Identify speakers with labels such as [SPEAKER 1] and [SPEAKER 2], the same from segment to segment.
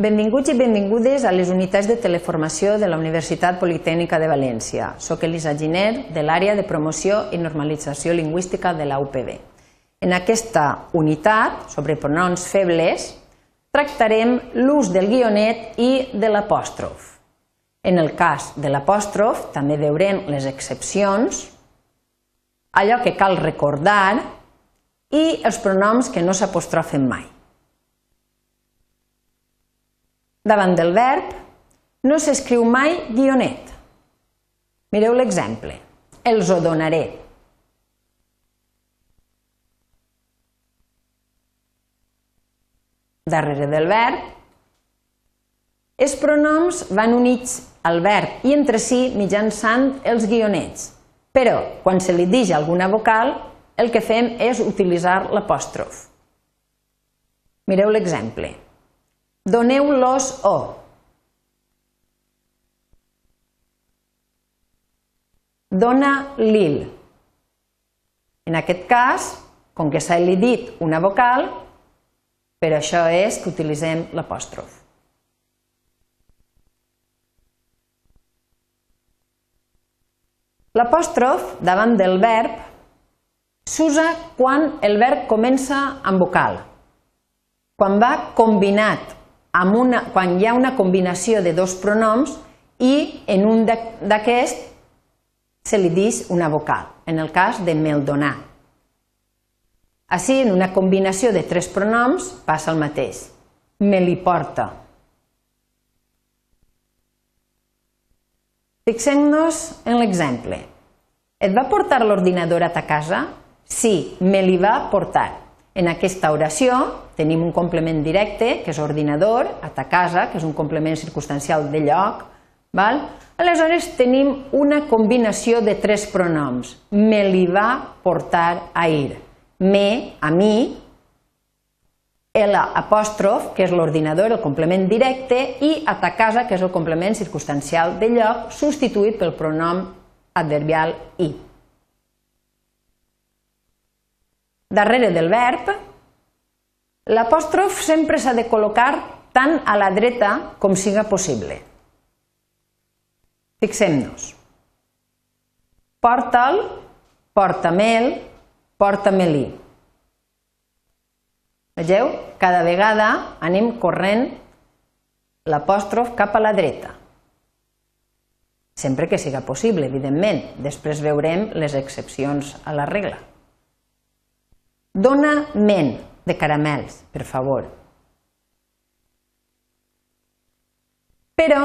[SPEAKER 1] Benvinguts i benvingudes a les unitats de teleformació de la Universitat Politècnica de València. Soc Elisa Giner, de l'àrea de promoció i normalització lingüística de la UPB. En aquesta unitat, sobre pronoms febles, tractarem l'ús del guionet i de l'apòstrof. En el cas de l'apòstrof, també veurem les excepcions, allò que cal recordar i els pronoms que no s'apostrofen mai. Davant del verb no s'escriu mai guionet. Mireu l'exemple. Els ho donaré. Darrere del verb, els pronoms van units al verb i entre si mitjançant els guionets. Però, quan se li dix alguna vocal, el que fem és utilitzar l'apòstrof. Mireu l'exemple. Doneu-los o. Dona l'il. En aquest cas, com que s'ha dit una vocal, per això és que utilitzem l'apòstrof. L'apòstrof davant del verb s'usa quan el verb comença amb vocal, quan va combinat amb una, quan hi ha una combinació de dos pronoms i en un d'aquests se li diu una vocal, en el cas de me'l donar. Així, en una combinació de tres pronoms passa el mateix. Me li porta. Fixem-nos en l'exemple. Et va portar l'ordinador a ta casa? Sí, me li va portar. En aquesta oració tenim un complement directe, que és ordinador, a ta casa, que és un complement circumstancial de lloc. Val? Aleshores tenim una combinació de tres pronoms. Me li va portar a ir. Me, a mi, el apòstrof, que és l'ordinador, el complement directe, i a ta casa, que és el complement circumstancial de lloc, substituït pel pronom adverbial i. darrere del verb, l'apòstrof sempre s'ha de col·locar tant a la dreta com siga possible. Fixem-nos. Porta'l, porta-me'l, porta-me-li. Vegeu? Cada vegada anem corrent l'apòstrof cap a la dreta. Sempre que siga possible, evidentment. Després veurem les excepcions a la regla. Dona men de caramels, per favor. Però,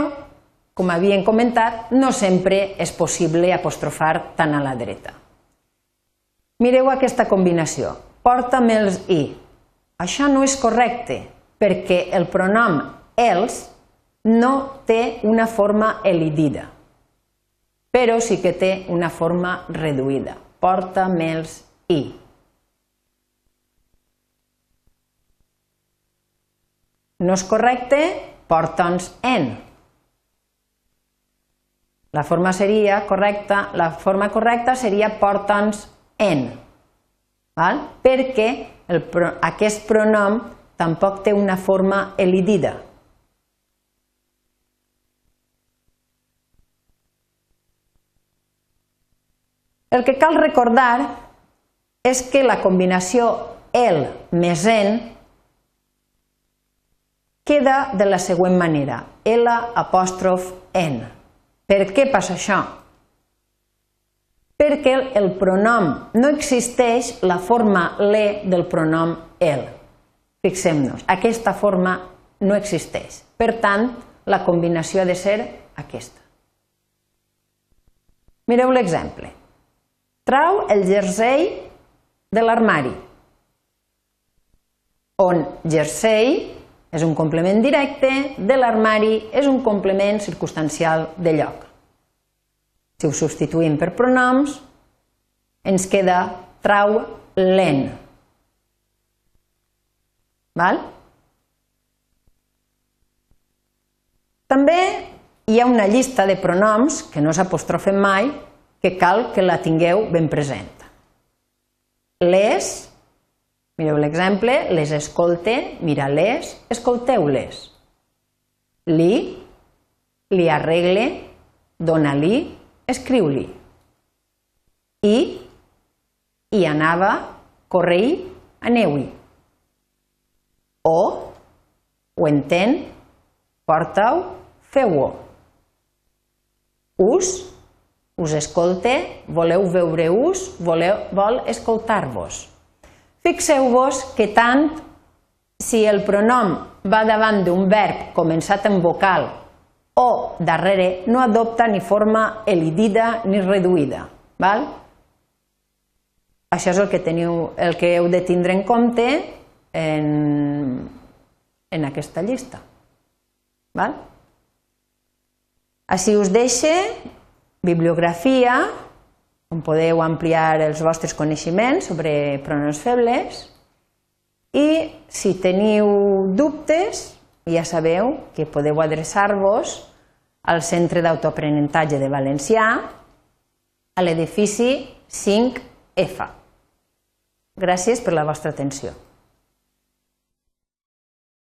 [SPEAKER 1] com havien comentat, no sempre és possible apostrofar tant a la dreta. Mireu aquesta combinació. Porta-me'ls i. Això no és correcte, perquè el pronom els no té una forma elidida, però sí que té una forma reduïda. Porta-me'ls i. No és correcte, porta'ns en. La forma seria correcta, la forma correcta seria porta'ns en. Val? Perquè el, aquest pronom tampoc té una forma elidida. El que cal recordar és que la combinació el més en queda de la següent manera, L apòstrof N. Per què passa això? Perquè el pronom no existeix la forma le del pronom el. Fixem-nos, aquesta forma no existeix. Per tant, la combinació ha de ser aquesta. Mireu l'exemple. Trau el jersei de l'armari, on jersei és un complement directe, de l'armari és un complement circumstancial de lloc. Si ho substituïm per pronoms, ens queda trau l'en. Val? També hi ha una llista de pronoms que no s'apostrofen mai que cal que la tingueu ben present. Les, Mireu l'exemple, les escolte, mira-les, escolteu-les. li, li arregle, dona-li, escriu-li. I, hi anava, corre-hi, aneu-hi. O, ho entén, porta-ho, feu-ho. Us, us escolte, voleu veure-us, voleu, vol escoltar-vos. Fixeu-vos que tant si el pronom va davant d'un verb començat en vocal o darrere no adopta ni forma elidida ni reduïda. Val? Això és el que, teniu, el que heu de tindre en compte en, en aquesta llista. Val? Així us deixe bibliografia on podeu ampliar els vostres coneixements sobre pronoms febles i si teniu dubtes ja sabeu que podeu adreçar-vos al Centre d'Autoaprenentatge de Valencià a l'edifici 5F. Gràcies per la vostra atenció.